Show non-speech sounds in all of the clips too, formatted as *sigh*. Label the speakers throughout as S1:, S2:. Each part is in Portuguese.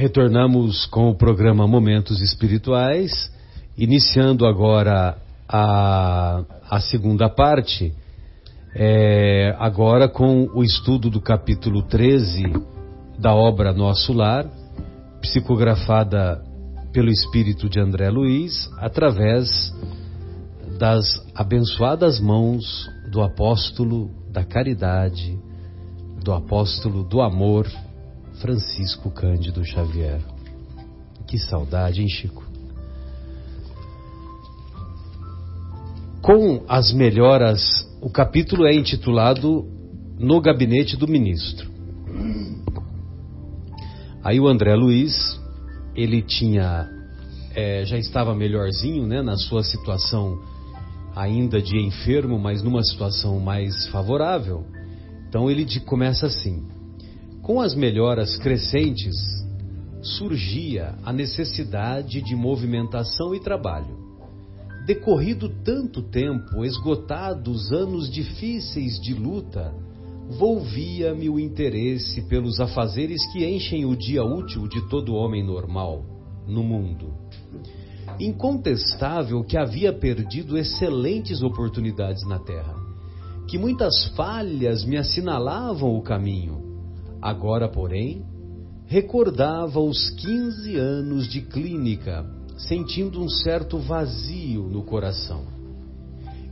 S1: Retornamos com o programa Momentos Espirituais, iniciando agora a, a segunda parte, é, agora com o estudo do capítulo 13 da obra Nosso Lar, psicografada pelo espírito de André Luiz, através das abençoadas mãos do apóstolo da caridade, do apóstolo do amor, Francisco Cândido Xavier. Que saudade, hein, Chico? Com as melhoras, o capítulo é intitulado No Gabinete do Ministro. Aí o André Luiz, ele tinha, é, já estava melhorzinho, né, na sua situação ainda de enfermo, mas numa situação mais favorável. Então ele começa assim: com as melhoras crescentes, surgia a necessidade de movimentação e trabalho. Decorrido tanto tempo, esgotados anos difíceis de luta, volvia-me o interesse pelos afazeres que enchem o dia útil de todo homem normal no mundo. Incontestável que havia perdido excelentes oportunidades na Terra, que muitas falhas me assinalavam o caminho Agora, porém, recordava os 15 anos de clínica, sentindo um certo vazio no coração.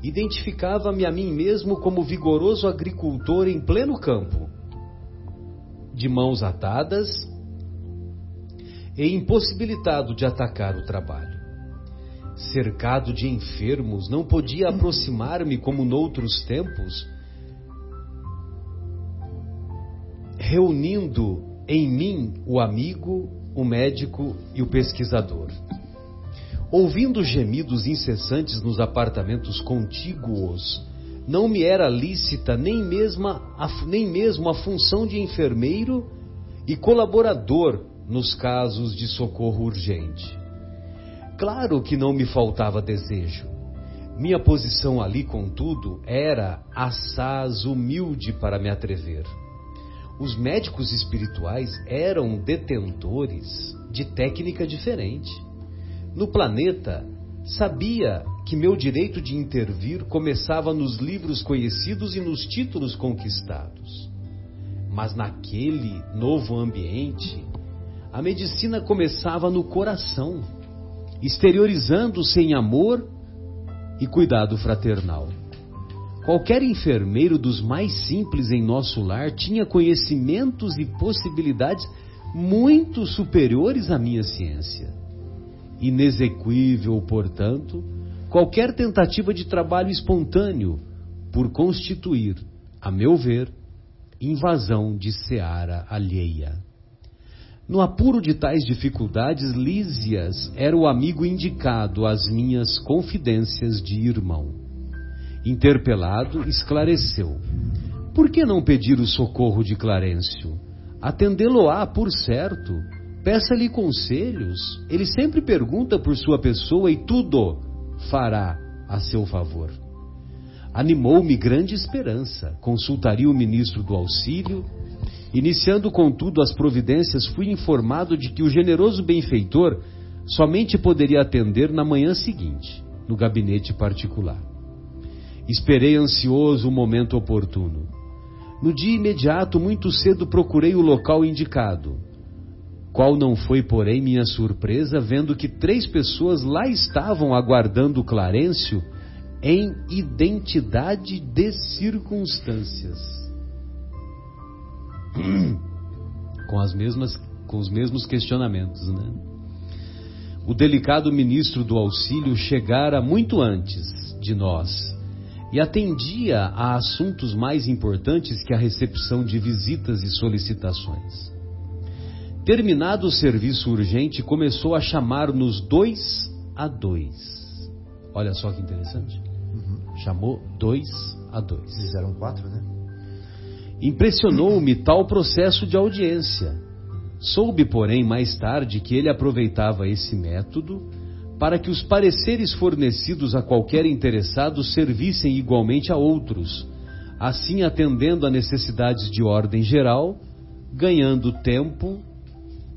S1: Identificava-me a mim mesmo como vigoroso agricultor em pleno campo, de mãos atadas e impossibilitado de atacar o trabalho. Cercado de enfermos, não podia aproximar-me como noutros tempos reunindo em mim o amigo, o médico e o pesquisador. Ouvindo gemidos incessantes nos apartamentos contíguos, não me era lícita nem mesmo, a, nem mesmo a função de enfermeiro e colaborador nos casos de socorro urgente. Claro que não me faltava desejo. Minha posição ali, contudo, era assaz humilde para me atrever os médicos espirituais eram detentores de técnica diferente. No planeta, sabia que meu direito de intervir começava nos livros conhecidos e nos títulos conquistados. Mas naquele novo ambiente, a medicina começava no coração, exteriorizando-se em amor e cuidado fraternal. Qualquer enfermeiro dos mais simples em nosso lar tinha conhecimentos e possibilidades muito superiores à minha ciência. Inexequível, portanto, qualquer tentativa de trabalho espontâneo por constituir, a meu ver, invasão de seara alheia. No apuro de tais dificuldades, Lísias era o amigo indicado às minhas confidências de irmão. Interpelado, esclareceu: Por que não pedir o socorro de Clarencio? Atendê-lo-á, por certo. Peça-lhe conselhos. Ele sempre pergunta por sua pessoa e tudo fará a seu favor. Animou-me grande esperança. Consultaria o ministro do auxílio. Iniciando, contudo, as providências, fui informado de que o generoso benfeitor somente poderia atender na manhã seguinte, no gabinete particular. Esperei ansioso o momento oportuno. No dia imediato, muito cedo, procurei o local indicado. Qual não foi, porém, minha surpresa vendo que três pessoas lá estavam aguardando Clarencio em identidade de circunstâncias. *clears throat* com, as mesmas, com os mesmos questionamentos, né? O delicado ministro do auxílio chegara muito antes de nós e atendia a assuntos mais importantes que a recepção de visitas e solicitações. Terminado o serviço urgente, começou a chamar-nos dois a dois. Olha só que interessante. Uhum. Chamou dois a dois.
S2: Eles eram quatro, né?
S1: Impressionou-me tal processo de audiência. Soube, porém, mais tarde que ele aproveitava esse método para que os pareceres fornecidos a qualquer interessado servissem igualmente a outros, assim atendendo a necessidades de ordem geral, ganhando tempo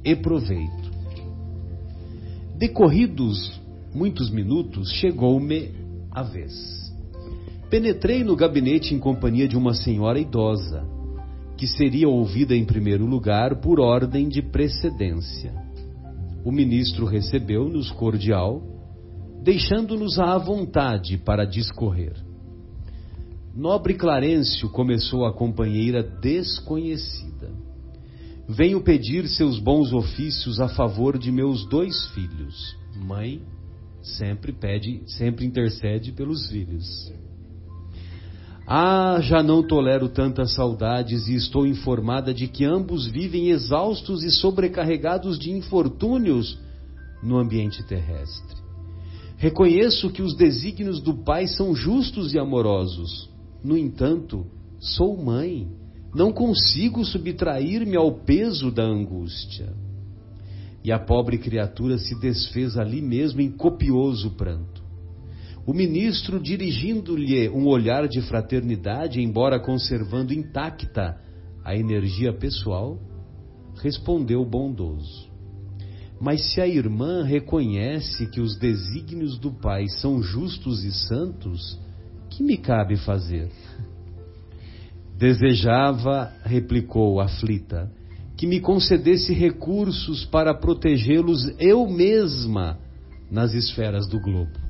S1: e proveito. Decorridos muitos minutos, chegou-me a vez. Penetrei no gabinete em companhia de uma senhora idosa, que seria ouvida em primeiro lugar por ordem de precedência. O ministro recebeu-nos cordial, deixando-nos à vontade para discorrer. Nobre Clarencio, começou a companheira desconhecida. Venho pedir seus bons ofícios a favor de meus dois filhos. Mãe sempre pede, sempre intercede pelos filhos. Ah, já não tolero tantas saudades e estou informada de que ambos vivem exaustos e sobrecarregados de infortúnios no ambiente terrestre. Reconheço que os desígnios do Pai são justos e amorosos. No entanto, sou mãe, não consigo subtrair-me ao peso da angústia. E a pobre criatura se desfez ali mesmo em copioso pranto. O ministro, dirigindo-lhe um olhar de fraternidade, embora conservando intacta a energia pessoal, respondeu bondoso: Mas se a irmã reconhece que os desígnios do Pai são justos e santos, que me cabe fazer? Desejava, replicou aflita, que me concedesse recursos para protegê-los eu mesma nas esferas do globo.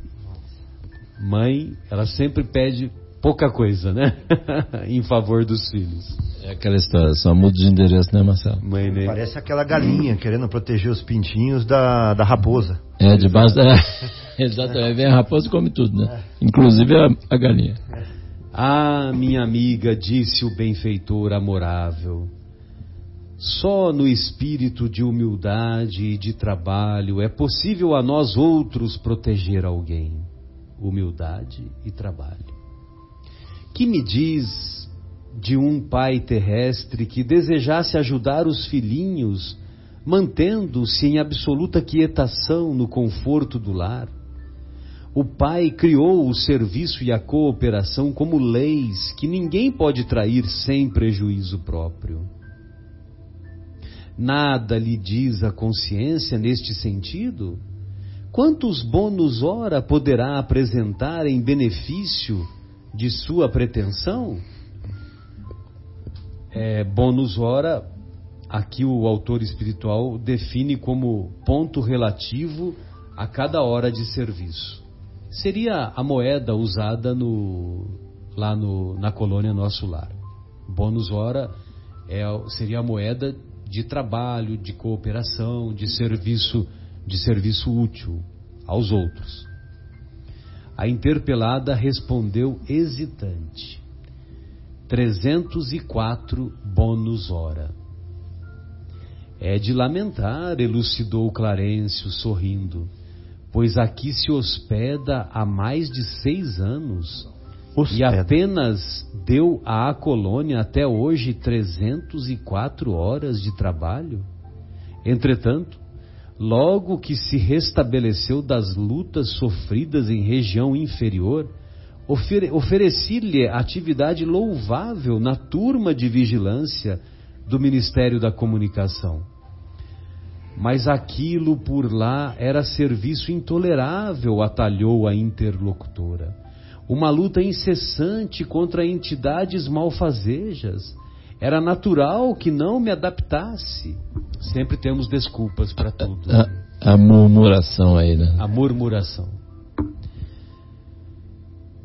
S1: Mãe, ela sempre pede pouca coisa, né? *laughs* em favor dos filhos.
S2: É aquela história, só muda de endereço, né, Marcelo?
S3: Mãe, né? Parece aquela galinha querendo proteger os pintinhos da, da raposa.
S2: É, debaixo da. *laughs* Exatamente, vem a raposa e come tudo, né? Inclusive a, a galinha.
S1: Ah, minha amiga, disse o benfeitor amorável. Só no espírito de humildade e de trabalho é possível a nós outros proteger alguém. Humildade e trabalho. Que me diz de um pai terrestre que desejasse ajudar os filhinhos, mantendo-se em absoluta quietação no conforto do lar? O Pai criou o serviço e a cooperação como leis que ninguém pode trair sem prejuízo próprio. Nada lhe diz a consciência neste sentido? Quantos bônus ora poderá apresentar em benefício de sua pretensão? É, bônus ora, aqui o autor espiritual define como ponto relativo a cada hora de serviço seria a moeda usada no, lá no, na colônia Nosso Lar. Bônus hora é, seria a moeda de trabalho, de cooperação, de serviço, de serviço útil aos outros. A interpelada respondeu hesitante. 304 bônus hora. É de lamentar, elucidou Clarencio sorrindo pois aqui se hospeda há mais de seis anos hospeda. e apenas deu à colônia até hoje 304 horas de trabalho. Entretanto, logo que se restabeleceu das lutas sofridas em região inferior, ofere ofereci-lhe atividade louvável na turma de vigilância do Ministério da Comunicação mas aquilo por lá era serviço intolerável, atalhou a interlocutora. Uma luta incessante contra entidades malfazejas. Era natural que não me adaptasse. Sempre temos desculpas para tudo.
S2: A, a, murmuração aí, né?
S1: A murmuração.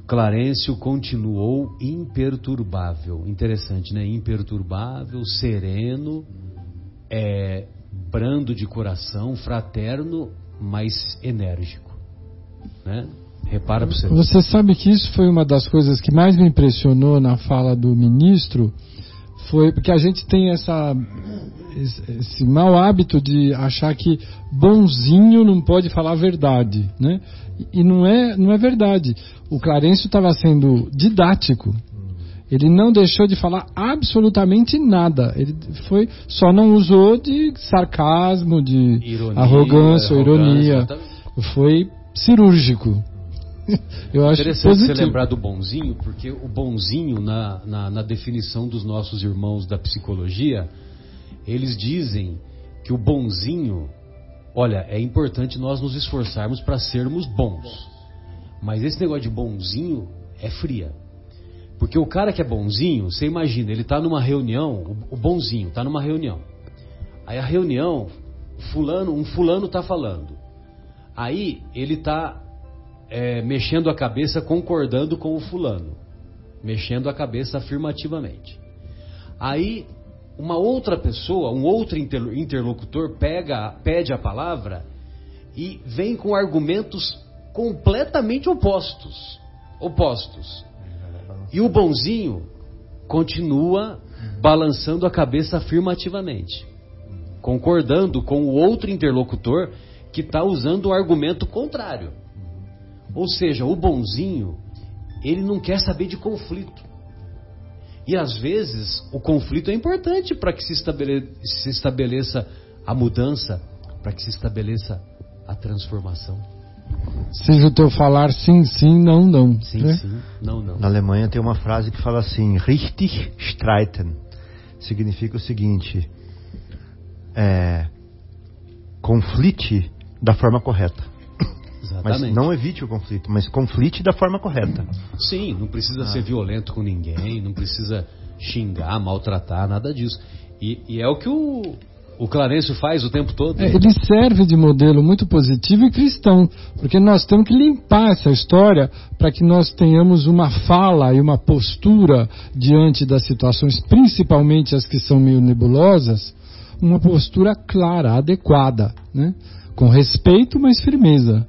S1: Clarencio continuou imperturbável. Interessante, né? Imperturbável, sereno, é, brando de coração, fraterno, mas enérgico. Né? Repara para você.
S4: Você sabe que isso foi uma das coisas que mais me impressionou na fala do ministro, foi porque a gente tem essa esse mau hábito de achar que bonzinho não pode falar a verdade, né? E não é não é verdade. O Clarencio estava sendo didático ele não deixou de falar absolutamente nada. Ele foi só não usou de sarcasmo, de ironia, arrogância, ou ironia. Foi cirúrgico. *laughs*
S1: Eu acho Interessante positivo. você lembrar do bonzinho, porque o bonzinho, na, na, na definição dos nossos irmãos da psicologia, eles dizem que o bonzinho, olha, é importante nós nos esforçarmos para sermos bons. Mas esse negócio de bonzinho é fria. Porque o cara que é bonzinho, você imagina, ele está numa reunião, o bonzinho está numa reunião. Aí a reunião, fulano, um fulano está falando. Aí ele está é, mexendo a cabeça, concordando com o fulano, mexendo a cabeça afirmativamente. Aí uma outra pessoa, um outro interlocutor pega, pede a palavra e vem com argumentos completamente opostos, opostos. E o bonzinho continua balançando a cabeça afirmativamente, concordando com o outro interlocutor que está usando o argumento contrário. Ou seja, o bonzinho, ele não quer saber de conflito. E às vezes o conflito é importante para que se estabeleça, se estabeleça a mudança, para que se estabeleça a transformação.
S4: Seja o teu falar sim, sim, não, não.
S1: Sim,
S4: né?
S1: sim, não, não.
S3: Na Alemanha tem uma frase que fala assim: richtig streiten. Significa o seguinte: é, conflite da forma correta.
S1: Exatamente.
S3: Mas não evite o conflito, mas conflite da forma correta.
S1: Sim, não precisa
S3: Ah.
S1: ser violento com ninguém, não precisa xingar, maltratar, nada disso. E, e é o que o, o Clarencio faz o tempo todo.
S4: É, ele serve de modelo muito positivo e cristão, porque nós temos que limpar essa história para que nós tenhamos uma fala e uma postura diante das situações, principalmente as que são meio nebulosas, uma postura clara, adequada, né? com respeito, mas firmeza.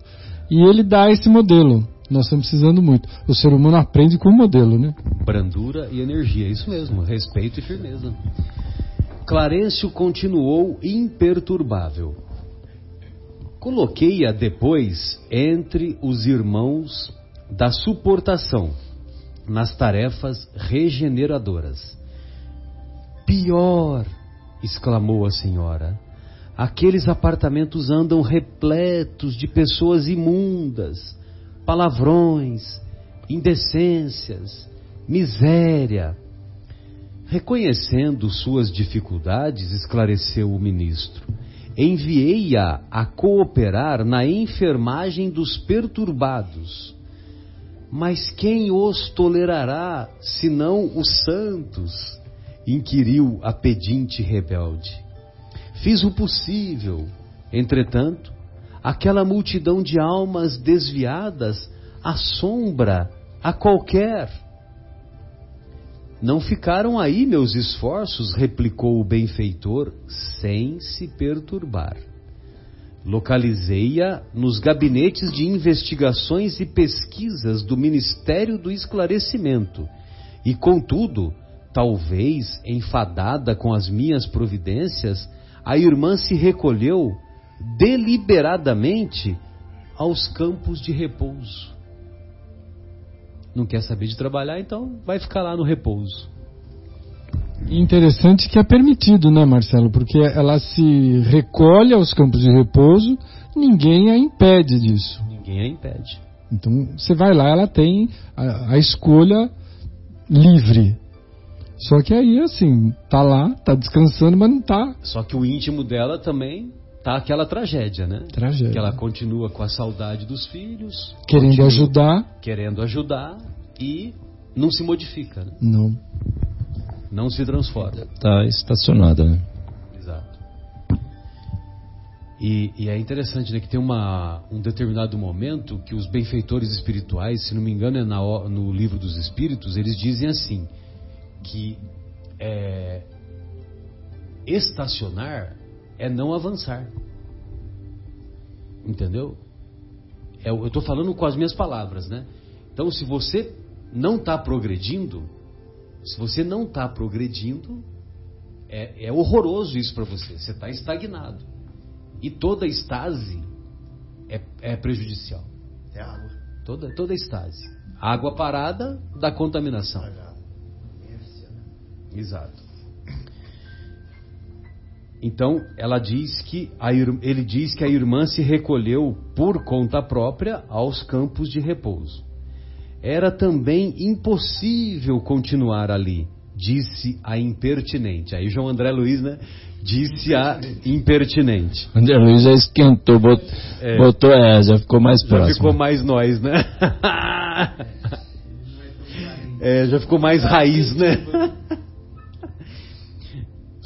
S4: E ele dá esse modelo. Nós estamos precisando muito. O ser humano aprende com o modelo, né?
S1: Brandura e energia, isso mesmo, respeito e firmeza. Clarencio continuou imperturbável. Coloquei-a depois entre os irmãos da suportação, nas tarefas regeneradoras. Pior, exclamou a senhora, aqueles apartamentos andam repletos de pessoas imundas, palavrões, indecências, miséria. Reconhecendo suas dificuldades, esclareceu o ministro, enviei-a a cooperar na enfermagem dos perturbados. Mas quem os tolerará, senão os santos? inquiriu a pedinte rebelde. Fiz o possível, entretanto, aquela multidão de almas desviadas assombra a qualquer. Não ficaram aí meus esforços, replicou o benfeitor, sem se perturbar. Localizei-a nos gabinetes de investigações e pesquisas do Ministério do Esclarecimento, e, contudo, talvez enfadada com as minhas providências, a irmã se recolheu deliberadamente aos campos de repouso. Não quer saber de trabalhar, então vai ficar lá no repouso.
S4: Interessante que é permitido, né, Marcelo? Porque ela se recolhe aos campos de repouso, ninguém a impede disso.
S1: Ninguém a impede.
S4: Então você vai lá, ela tem a, a escolha livre. Só que aí, assim, tá lá, tá descansando, mas não tá
S1: Só que o íntimo dela também tá aquela tragédia, né?
S4: tragédia.
S1: Que ela continua com a saudade dos filhos,
S4: Querendo ajudar,
S1: querendo ajudar e não se modifica, né?
S4: não.
S1: não se transforma.
S2: Está estacionada, né?
S1: Exato. E, e é interessante né, que tem uma, um determinado momento que os benfeitores espirituais, se não me engano é na no livro dos Espíritos, eles dizem assim, que é, estacionar é não avançar. Entendeu? É, eu estou falando com as minhas palavras, né? Então, se você não está progredindo, se você não está progredindo, é, é horroroso isso para você. Você está estagnado. E toda estase é, é prejudicial.
S3: É água.
S1: Toda, toda estase. Água parada dá contaminação. Exato. Então, ela diz que a ele diz que a irmã se recolheu por conta própria aos campos de repouso. Era também impossível continuar ali, disse a impertinente. Aí João André Luiz, né? Disse a impertinente.
S2: André Luiz já esquentou, bot,
S1: É.
S2: botou é, já ficou mais
S1: Já
S2: próximo.
S1: ficou mais nós, né? *laughs* É, já ficou mais raiz, né?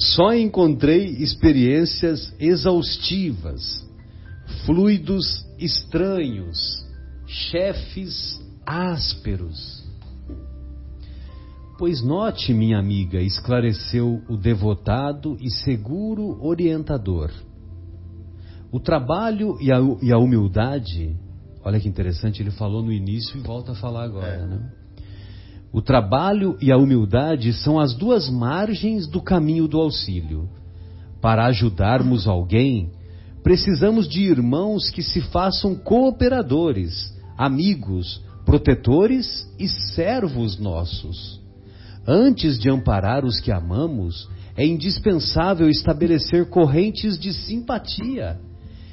S1: Só encontrei experiências exaustivas, fluidos estranhos, chefes ásperos. Pois note, minha amiga, esclareceu o devotado e seguro orientador. O trabalho e a, e a humildade, olha que interessante, ele falou no início e volta a falar agora, né? O trabalho e a humildade são as duas margens do caminho do auxílio. Para ajudarmos alguém, precisamos de irmãos que se façam cooperadores, amigos, protetores e servos nossos. Antes de amparar os que amamos, é indispensável estabelecer correntes de simpatia.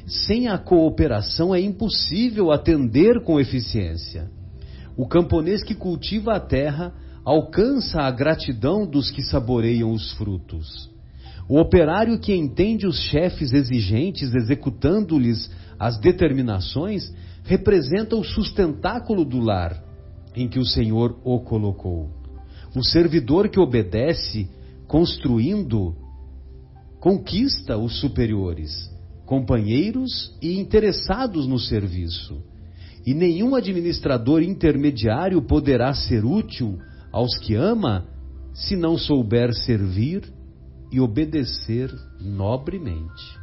S1: Sem a cooperação é impossível atender com eficiência. O camponês que cultiva a terra alcança a gratidão dos que saboreiam os frutos. O operário que entende os chefes exigentes executando-lhes as determinações representa o sustentáculo do lar em que o Senhor o colocou. O servidor que obedece, construindo, conquista os superiores, companheiros e interessados no serviço. E nenhum administrador intermediário poderá ser útil aos que ama se não souber servir e obedecer nobremente.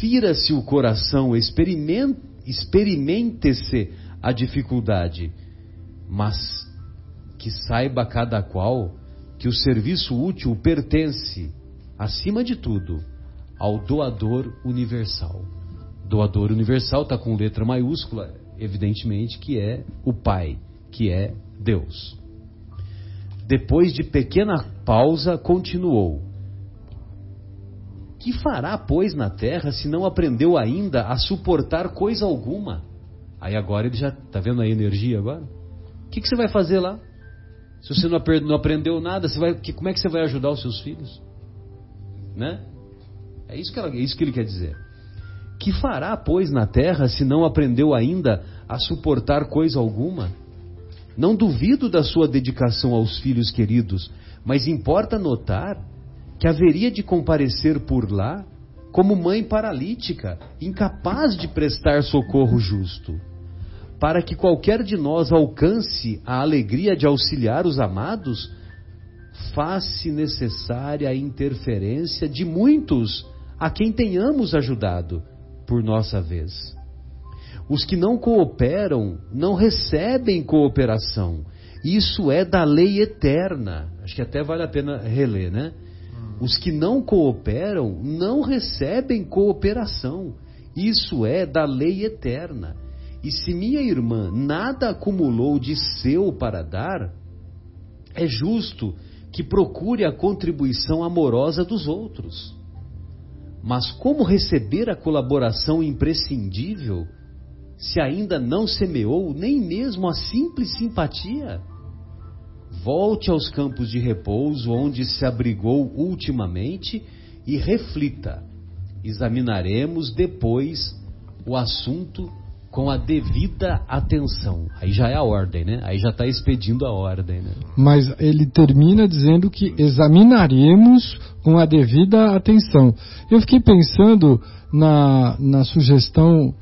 S1: Fira-se o coração, experimen- experimente-se a dificuldade, mas que saiba cada qual que o serviço útil pertence, acima de tudo, ao doador universal. Doador universal está com letra maiúscula, evidentemente que é o Pai, que é Deus. Depois de pequena pausa, continuou: Que fará, pois, na terra se não aprendeu ainda a suportar coisa alguma? Aí agora ele já está vendo a energia agora? O que, que você vai fazer lá? Se você não, não aprendeu nada, você vai, que- como é que você vai ajudar os seus filhos? Né? É isso que, ela- é isso que ele quer dizer. Que fará, pois, na terra se não aprendeu ainda a suportar coisa alguma? Não duvido da sua dedicação aos filhos queridos, mas importa notar que haveria de comparecer por lá como mãe paralítica, incapaz de prestar socorro justo. Para que qualquer de nós alcance a alegria de auxiliar os amados, faz-se necessária a interferência de muitos a quem tenhamos ajudado por nossa vez. Os que não cooperam não recebem cooperação. Isso é da lei eterna. Acho que até vale a pena reler, né? Os que não cooperam não recebem cooperação. Isso é da lei eterna. E se minha irmã nada acumulou de seu para dar, é justo que procure a contribuição amorosa dos outros. Mas como receber a colaboração imprescindível se ainda não semeou nem mesmo a simples simpatia? Volte aos campos de repouso onde se abrigou ultimamente e reflita. Examinaremos depois o assunto com a devida atenção. Aí já é a ordem, né? Aí já está expedindo a ordem, né?
S4: Mas ele termina dizendo que examinaremos com a devida atenção. Eu fiquei pensando na, na sugestão,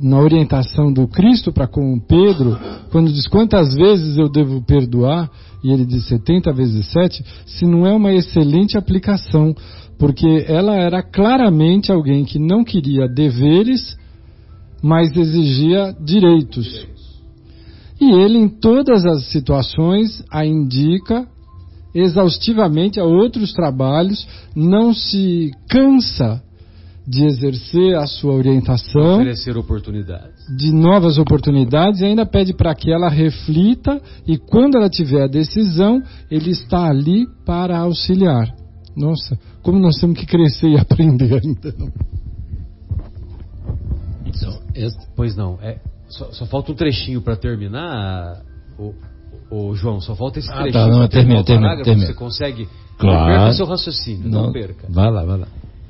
S4: na orientação do Cristo para com Pedro, quando diz quantas vezes eu devo perdoar, e ele diz 70 vezes 7, se não é uma excelente aplicação, porque ela era claramente alguém que não queria deveres, mas exigia direitos. E ele, em todas as situações, a indica exaustivamente a outros trabalhos, não se cansa de exercer a sua orientação,
S1: Oferecer oportunidades.
S4: de novas oportunidades, e ainda pede para que ela reflita e, quando ela tiver a decisão, ele está ali para auxiliar. Nossa, como nós temos que crescer e *laughs* aprender ainda.
S2: Então, este-
S1: Pois não, é, só, só falta um trechinho para terminar, o, ô, João, só falta esse
S2: Ah,
S1: trechinho.
S2: tá, não, termina,
S1: o
S2: termina, termina.
S1: Você consegue?
S2: Claro.
S1: Não perca seu raciocínio, não, perca.
S2: Vai lá, vai lá.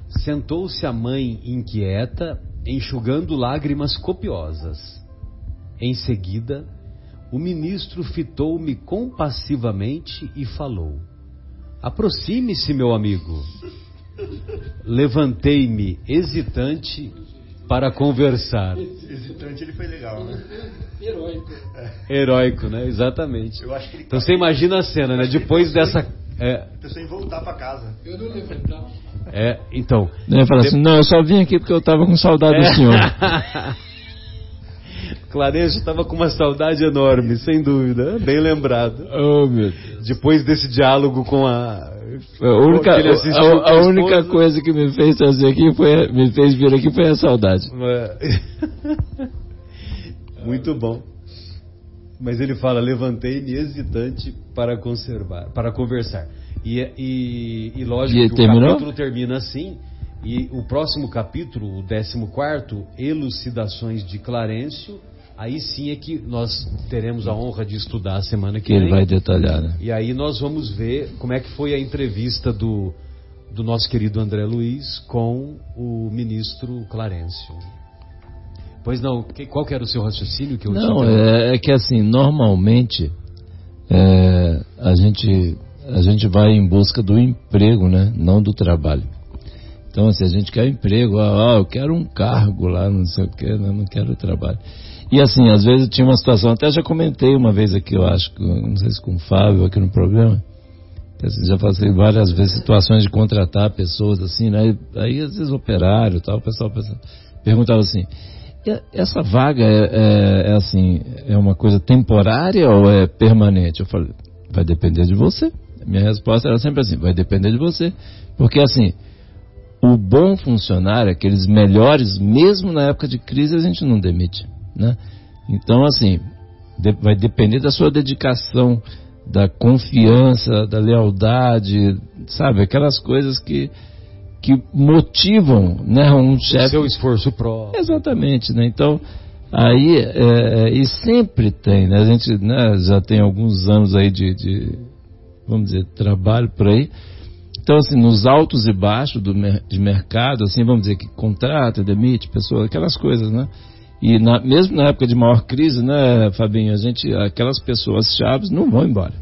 S1: Sentou-se a mãe inquieta, enxugando lágrimas copiosas. Em seguida, o ministro fitou-me compassivamente e falou: Aproxime-se, meu amigo. Levantei-me hesitante para conversar.
S3: Hesitante ele foi legal, né?
S1: Heróico, né? Exatamente.
S3: Eu acho que ele
S1: Então você imagina a cena, né? Depois dessa. É,
S3: pensou em voltar pra casa.
S4: Eu não levantava.
S1: é, então.
S2: Ele fala assim, não, eu só vim aqui porque eu tava com saudade do senhor. *laughs*
S1: Clarejo estava com uma saudade enorme, sem dúvida. Bem lembrado.
S2: oh, meu Deus.
S1: Depois desse diálogo com a.
S2: A única, a- a
S1: a
S2: única coisa que me fez trazer aqui foi, me fez vir aqui foi a saudade.
S1: É. *laughs* Muito bom. Mas ele fala: levantei-me hesitante para conservar, para conversar. E, e, e lógico
S2: E
S1: que
S2: terminou?
S1: o capítulo termina assim. E o próximo capítulo, o 14, Elucidações de Clarencio, aí sim é que nós teremos a honra de estudar a semana que,
S2: ele
S1: vem.
S2: vai detalhar, né?
S1: E aí nós vamos ver como é que foi a entrevista do, do nosso querido André Luiz com o ministro Clarencio. Pois não, que- qual que era o seu raciocínio que eu
S2: Não, é, é que assim, normalmente é, a, gente, a gente vai em busca do emprego, né? Não do trabalho. Então, assim, a gente quer emprego, ah, eu quero um cargo lá, não sei o que, não, não quero trabalho. E assim, às vezes tinha uma situação, até já comentei uma vez aqui, eu acho, não sei se com o Fábio aqui no programa, assim, já passei várias vezes situações de contratar pessoas assim, né? Aí às vezes operário tal, o pessoal perguntava assim, "E essa vaga é, é- é assim, é uma coisa temporária ou é permanente? Eu falei, vai depender de você. Minha resposta era sempre assim, vai depender de você. Porque assim, o bom funcionário, aqueles melhores, mesmo na época de crise, a gente não demite, né? Então, assim, vai depender da sua dedicação, da confiança, da lealdade, sabe? Aquelas coisas que, que motivam, né? Um
S1: O
S2: chefe.
S1: seu esforço próprio.
S2: Exatamente, né? Então, aí, é, e sempre tem, né? A gente né, já tem alguns anos aí de, de, vamos dizer, trabalho por aí. Então, assim, nos altos e baixos do, de mercado, assim, vamos dizer que contrata, demite pessoas, aquelas coisas, né? E na- mesmo na época de maior crise, né, Fabinho, a gente, aquelas pessoas chaves não vão embora,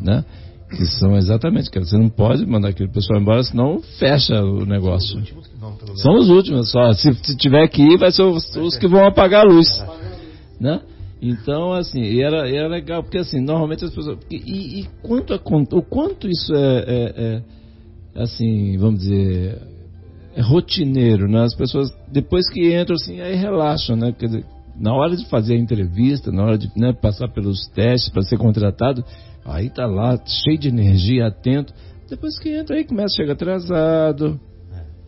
S2: né? Que são exatamente aquelas. Você não pode mandar aquele pessoal embora, senão fecha o negócio.
S3: Não, pelo menos.
S2: São os últimos só. Se, se tiver que ir, vai ser os, os que vão apagar a luz. Né? Então, assim, era, era legal, porque assim, normalmente as pessoas. E, e- quanto a, o quanto isso é, é- é, assim, vamos dizer, é rotineiro, né? As pessoas, depois que entram, assim, aí relaxam, né? Quer dizer, na hora de fazer a entrevista, na hora de né, passar pelos testes para ser contratado, aí tá lá, cheio de energia, atento. Depois que entra, aí começa a chegar atrasado,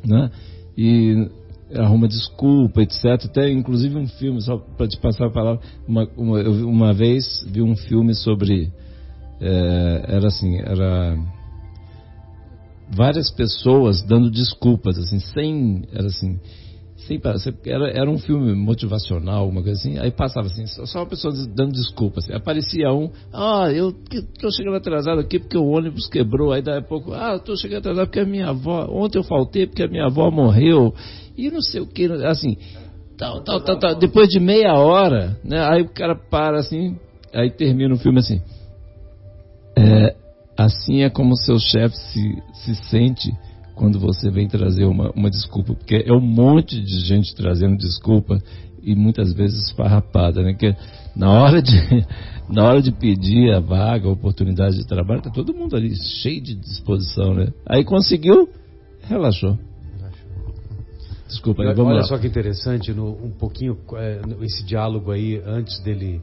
S2: né? E arruma desculpa, etc. Até inclusive um filme, só para te passar a palavra, uma, uma, eu vi- uma vez vi um filme sobre. eh, era assim, era várias pessoas dando desculpas, assim, sem. Era assim. Sem, era, era um filme motivacional, uma coisa assim, aí passava assim, só, uma pessoa dando desculpas. Assim. Aparecia um, ah, eu tô chegando atrasado aqui porque o ônibus quebrou, aí daí a pouco, ah, tô chegando atrasado porque a minha avó, ontem eu faltei porque a minha avó morreu, e não sei o que, assim, tal, tal, tal, tal. Depois de meia hora, né, aí o cara para assim, aí termina o filme assim. É, assim é como seu chefe se, se sente quando você vem trazer uma, uma desculpa, porque é um monte de gente trazendo desculpa e muitas vezes esfarrapada, né? Que na hora de *laughs* na hora de pedir a vaga, a oportunidade de trabalho, tá todo mundo ali cheio de disposição, né? Aí conseguiu, relaxou. Desculpa, aí, vamos
S1: Olha
S2: lá.
S1: só que interessante, no- um pouquinho é, esse diálogo aí antes dele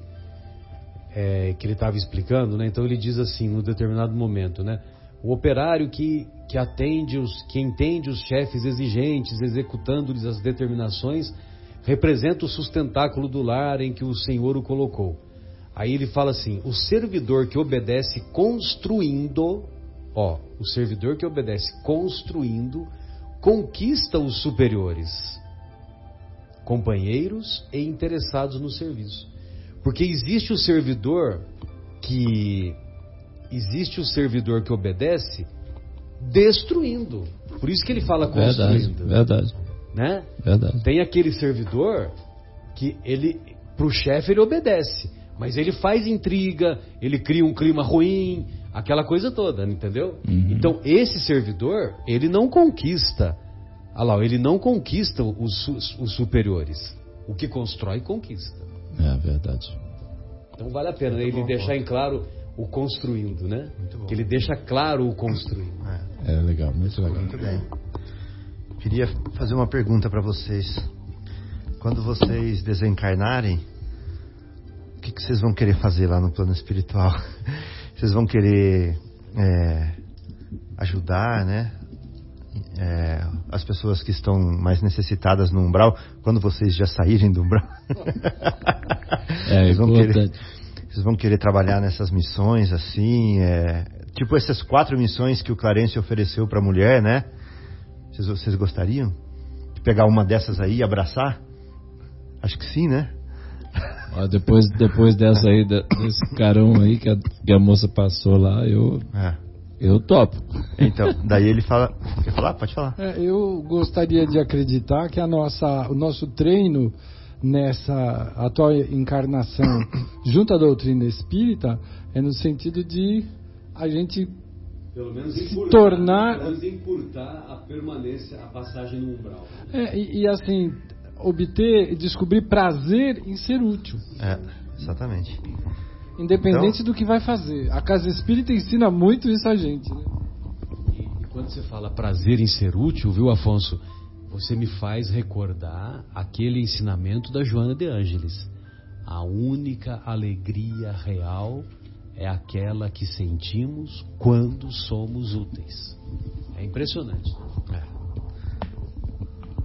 S1: é, que ele estava explicando, né? Então ele diz assim, num determinado momento, né? O operário que, que atende os, que entende os chefes exigentes, executando-lhes as determinações, representa o sustentáculo do lar em que o Senhor o colocou. Aí ele fala assim: o servidor que obedece construindo, ó, o servidor que obedece construindo, conquista os superiores, companheiros e interessados no serviço. Porque existe o servidor que existe o servidor que obedece destruindo. Por isso que ele fala
S2: Verdade,
S1: construindo.
S2: verdade,
S1: Né?
S2: verdade.
S1: Tem aquele servidor que ele pro chefe ele obedece, mas ele faz intriga, ele cria um clima ruim, aquela coisa toda, entendeu?
S2: Uhum.
S1: Então esse servidor, ele não conquista, ah lá, ele não conquista os, os superiores. O que constrói conquista.
S2: É verdade.
S1: Então vale a pena né, ele
S3: bom
S1: deixar em claro o construindo, né?
S3: Muito bom.
S1: Que ele deixa claro o construindo.
S3: É,
S2: É legal, muito legal.
S3: muito bem. Queria fazer uma pergunta para vocês. Quando vocês desencarnarem, o que, que vocês vão querer fazer lá no plano espiritual? *laughs* Vocês vão querer é, ajudar, né? É, as pessoas que estão mais necessitadas no umbral, quando vocês já saírem do umbral.
S2: É
S3: vocês, vão querer,
S2: importante.
S3: vocês vão querer trabalhar nessas missões assim, é, tipo essas quatro missões que o Clarence ofereceu para a mulher, né? Vocês, vocês gostariam de pegar uma dessas aí e abraçar? Acho que sim, né?
S2: Ó, depois, depois dessa aí, desse carão aí que a, que a moça passou lá, eu,
S3: É.
S2: eu topo.
S3: Então, daí ele fala. Quer falar? Pode falar.
S4: É, eu gostaria de acreditar que a nossa, o nosso treino nessa atual encarnação *coughs* junto à doutrina espírita é no sentido de a gente
S1: Pelo menos
S4: Se encurtar- tornar-
S1: pelo menos encurtar a permanência, a passagem no umbral.
S4: é, e, e, assim obter e descobrir prazer em ser útil,
S3: É, exatamente.
S4: independente do que vai fazer. A casa espírita ensina muito isso a gente. Né?
S1: E, e quando você fala prazer em ser útil, viu, Afonso? Você me faz recordar aquele ensinamento da Joana de Ângeles. A única alegria real é aquela que sentimos quando somos úteis. É impressionante.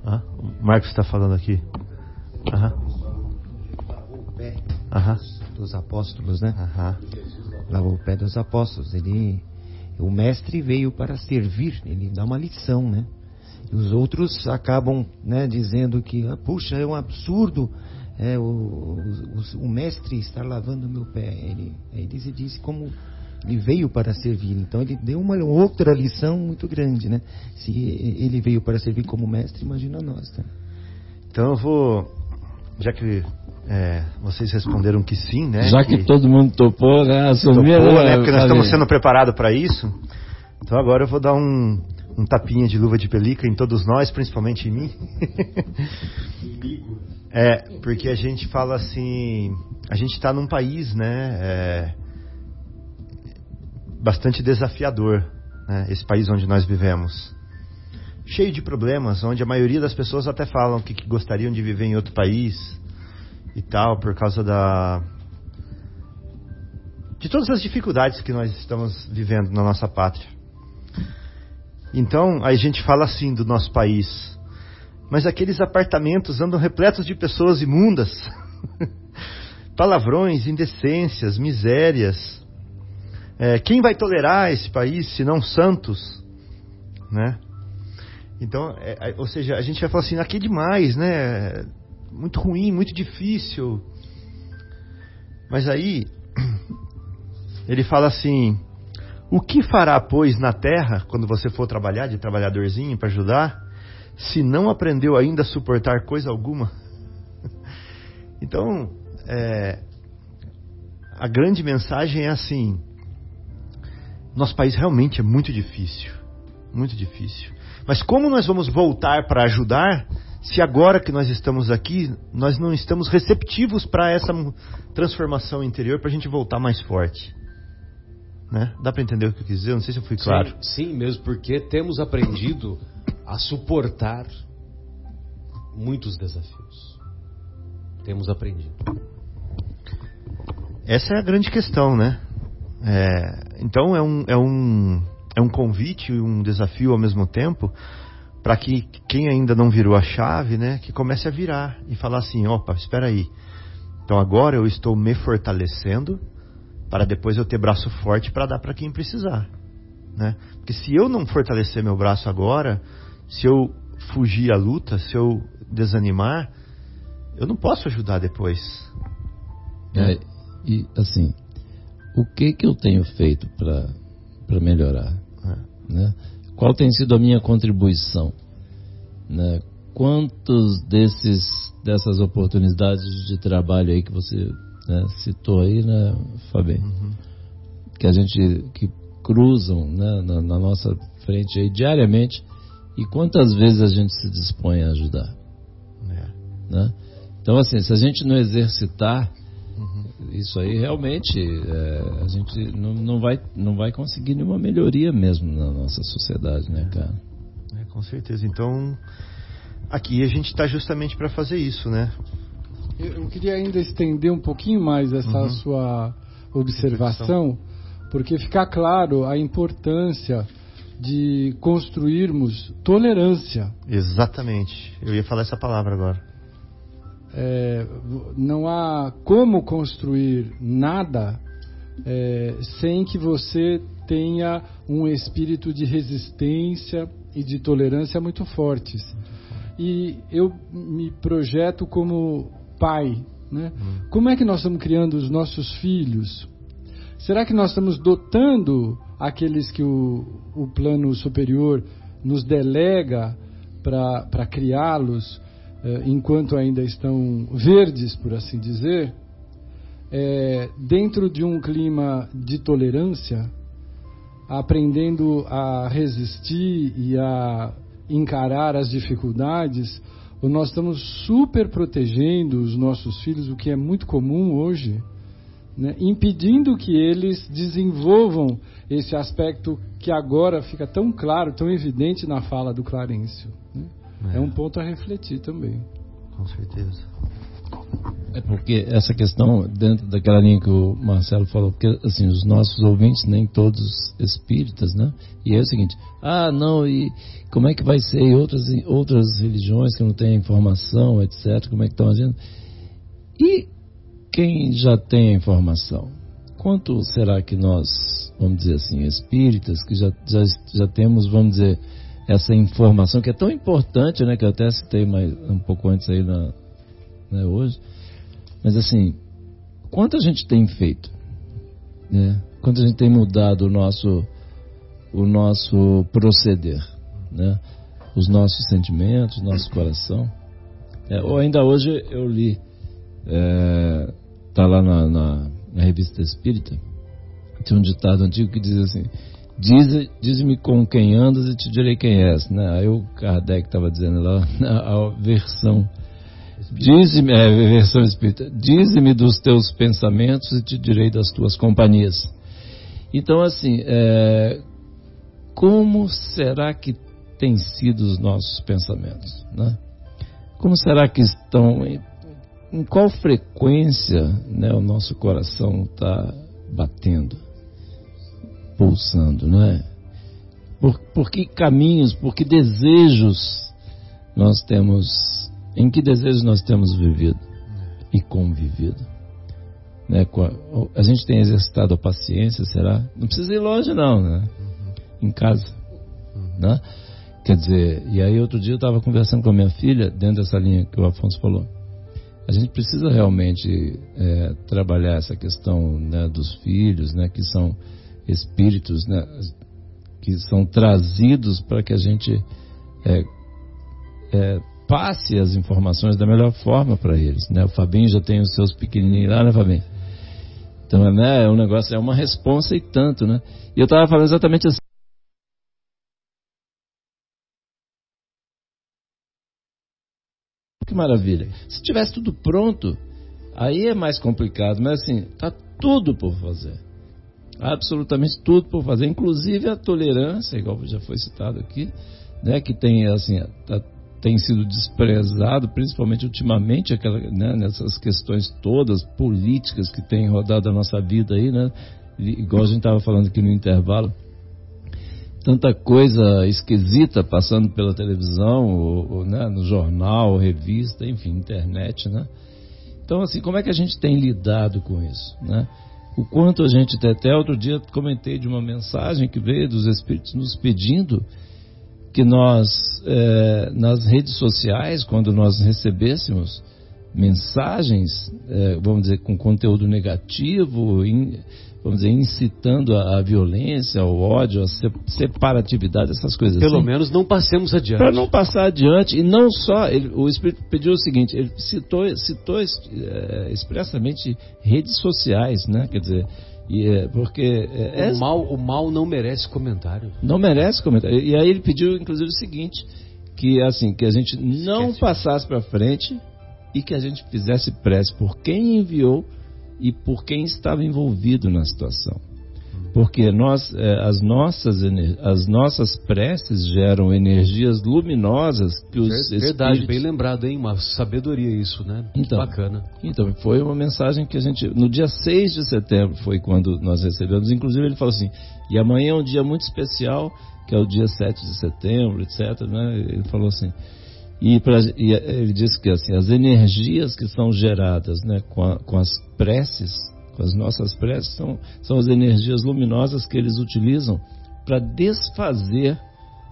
S3: Hã? o Marcos está falando aqui. Aham.
S5: lavou o pé
S3: Aham.
S5: dos apóstolos, né?
S3: Aham.
S5: Lavou o pé dos apóstolos. Ele, o mestre veio para servir. Ele dá uma lição, né? E os outros acabam, né, dizendo que, ah, puxa, é um absurdo. É, o, o, o mestre estar lavando o meu pé. Ele, ele disse, disse como ele veio para servir. Então ele deu uma outra lição muito grande, né? Se ele veio para servir como mestre, imagina nós, tá?
S3: Então eu vou. Já que é, vocês responderam que sim, né?
S2: Já que todo mundo topou, né? Assumir,
S3: topou, né? Porque nós estamos sendo preparados para isso. Então agora eu vou dar um, um tapinha de luva de pelica em todos nós, principalmente em mim. é, porque a gente fala assim, a gente está num país, né, é, bastante desafiador, né, esse país onde nós vivemos. Cheio de problemas, onde a maioria das pessoas até falam que, que gostariam de viver em outro país e tal, por causa da, de todas as dificuldades que nós estamos vivendo na nossa pátria. Então, a gente fala assim do nosso país. Mas aqueles apartamentos andam repletos de pessoas imundas. *laughs* Palavrões, indecências, misérias. É, quem vai tolerar esse país se não santos? Né? Então, é, é, ou seja, a gente vai falar assim, aqui é demais, né? Muito ruim, muito difícil. Mas aí, *clears throat* ele fala assim: O que fará, pois, na terra, quando você for trabalhar, de trabalhadorzinho, para ajudar, se não aprendeu ainda a suportar coisa alguma? *laughs* Então, é, a grande mensagem é assim: nosso país realmente é muito difícil. Muito difícil. Mas como nós vamos voltar para ajudar se agora que nós estamos aqui, nós não estamos receptivos para essa transformação interior, para a gente voltar mais forte? Né? Dá para entender o que eu quis dizer? Não sei se eu fui claro.
S1: Sim, sim, mesmo porque temos aprendido a suportar muitos desafios. Temos aprendido.
S3: Essa é a grande questão, né? É, então é um, é, um, é um convite e um desafio ao mesmo tempo para que quem ainda não virou a chave, né, que comece a virar e falar assim, opa, espera aí. Então agora eu estou me fortalecendo para depois eu ter braço forte para dar para quem precisar, né? Porque se eu não fortalecer meu braço agora, se eu fugir à luta, se eu desanimar, eu não posso ajudar depois.
S2: É, e assim, o que que eu tenho feito para melhorar?
S3: É.
S2: Né? Qual tem sido a minha contribuição? Né? Quantos desses dessas oportunidades de trabalho aí que você né, citou aí, né, Fabinho?
S3: Uhum.
S2: Que a gente que cruzam né, na, na nossa frente aí diariamente e quantas vezes a gente se dispõe a ajudar?
S3: É.
S2: Né? Então, assim, se a gente não exercitar
S3: Uhum.
S2: isso aí, realmente é, a gente não, não, vai, não vai conseguir nenhuma melhoria mesmo na nossa sociedade, né, cara?
S3: É, com certeza. Então, aqui a gente está justamente para fazer isso, né?
S4: Eu, eu queria ainda estender um pouquinho mais essa
S3: Uhum.
S4: sua observação, porque fica claro a importância de construirmos tolerância.
S3: Exatamente. Eu ia falar essa palavra agora.
S4: É, não há como construir nada é, sem que você tenha um espírito de resistência e de tolerância muito fortes. E eu me projeto como pai. Né? Como é que nós estamos criando os nossos filhos? Será que nós estamos dotando aqueles que o, o plano superior nos delega para criá-los eh, enquanto ainda estão verdes, por assim dizer, eh, dentro de um clima de tolerância, aprendendo a resistir e a encarar as dificuldades, nós estamos super protegendo os nossos filhos, o que é muito comum hoje, né, impedindo que eles desenvolvam esse aspecto que agora fica tão claro, tão evidente na fala do Clarencio. né? É. um ponto a refletir também.
S3: Com certeza.
S2: É porque essa questão, dentro daquela linha que o Marcelo falou, porque assim, os nossos ouvintes, nem todos espíritas, né? E é o seguinte, ah, não, e como é que vai ser em outras, outras religiões que não têm informação, etc., como é que estão agindo? E quem já tem a informação? Quanto será que nós, vamos dizer assim, espíritas, que já, já, já temos, vamos dizer, essa informação que é tão importante, né? Que eu até citei mais, um pouco antes aí na, né, hoje. Mas assim, quanto a gente tem feito? Né? Quanto a gente tem mudado o nosso, o nosso proceder? Né? Os nossos sentimentos, nosso coração? É, ou ainda hoje eu li, é, tá lá na, na, na revista Espírita, tem um ditado antigo que diz assim: Diz- Diz-me com quem andas e te direi quem és. Né? Aí o Kardec estava dizendo lá, *laughs* a versão Dize-me, é, versão espírita, dize-me dos teus pensamentos e te direi das tuas companhias. Então, assim, é, como será que têm sido os nossos pensamentos? Né? Como será que estão, em, em qual frequência né, o nosso coração está batendo, pulsando, não é? Por, por que caminhos, por que desejos nós temos em que desejos nós temos vivido e convivido? Né? a- A gente tem exercitado a paciência, será? Não precisa ir longe, não, né? Em casa, né? Quer dizer, e aí outro dia eu estava conversando com a minha filha, dentro dessa linha que o Afonso falou. A gente precisa realmente é, trabalhar essa questão né, dos filhos, né, que são espíritos, né, que são trazidos para que a gente é, é, passe as informações da melhor forma para eles. Né? O Fabinho já tem os seus pequenininhos lá, né, Fabinho? Então, né, é um negócio, é uma responsa e tanto, né? E eu estava falando exatamente assim. Que maravilha. Se tivesse tudo pronto, aí é mais complicado, mas assim, tá tudo por fazer. Absolutamente tudo por fazer, inclusive a tolerância, igual já foi citado aqui, né, que tem assim, tá- tem sido desprezado, principalmente ultimamente, aquela, né, nessas questões todas políticas que têm rodado a nossa vida aí, né, igual a gente estava falando aqui no intervalo, tanta coisa esquisita passando pela televisão, ou, ou, né, no jornal, revista, enfim, internet, né? Então, assim, como é que a gente tem lidado com isso, né? O quanto a gente, até outro dia comentei de uma mensagem que veio dos Espíritos nos pedindo que nós, eh, nas redes sociais, quando nós recebêssemos mensagens, é, vamos dizer, com conteúdo negativo, in, vamos dizer, incitando a, a, violência, o ódio, a separatividade, essas coisas
S1: Pelo
S2: assim.
S1: menos não passemos adiante.
S2: Para não passar adiante, e não só, ele, o Espírito pediu o seguinte, ele citou, citou é, expressamente redes sociais, né? Quer dizer, e, é, porque é,
S1: o, mal, o mal não merece comentário.
S2: Não merece comentário. E aí ele pediu, inclusive, o seguinte, que assim, que a gente não Esquece. passasse para frente e que a gente fizesse prece por quem enviou e por quem estava envolvido na situação. Porque nós, é, as, nossas, as nossas preces geram energias luminosas que os
S1: Verdade,
S2: espíritos...
S1: bem lembrado, hein? Uma sabedoria isso, né?
S2: Então,
S1: bacana.
S2: Então, foi uma mensagem que a gente... No dia 6 de setembro foi quando nós recebemos. Inclusive ele falou assim, e amanhã é um dia muito especial, que é o dia 7 de setembro, etc. Né? Ele falou assim... E, pra, e, ele disse que assim, as energias que são geradas né, com, a, com as preces, as nossas preces, são, são as energias luminosas que eles utilizam para desfazer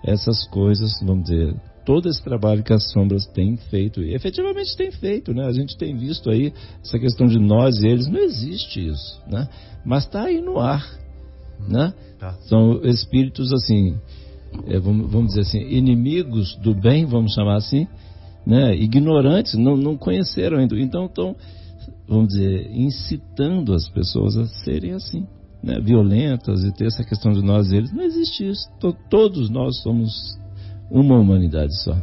S2: essas coisas, vamos dizer, todo esse trabalho que as sombras têm feito, e efetivamente têm feito, né? A gente tem visto aí essa questão de nós e eles, não existe isso, né? Mas está aí no ar, né? Tá. São espíritos assim, é, vamos, vamos, dizer assim, inimigos do bem, vamos chamar assim, né? ignorantes, não, não conheceram ainda. Então estão, vamos dizer, incitando as pessoas a serem assim, né? violentas e ter essa questão de nós e eles. Não existe isso. Todos nós somos uma humanidade só.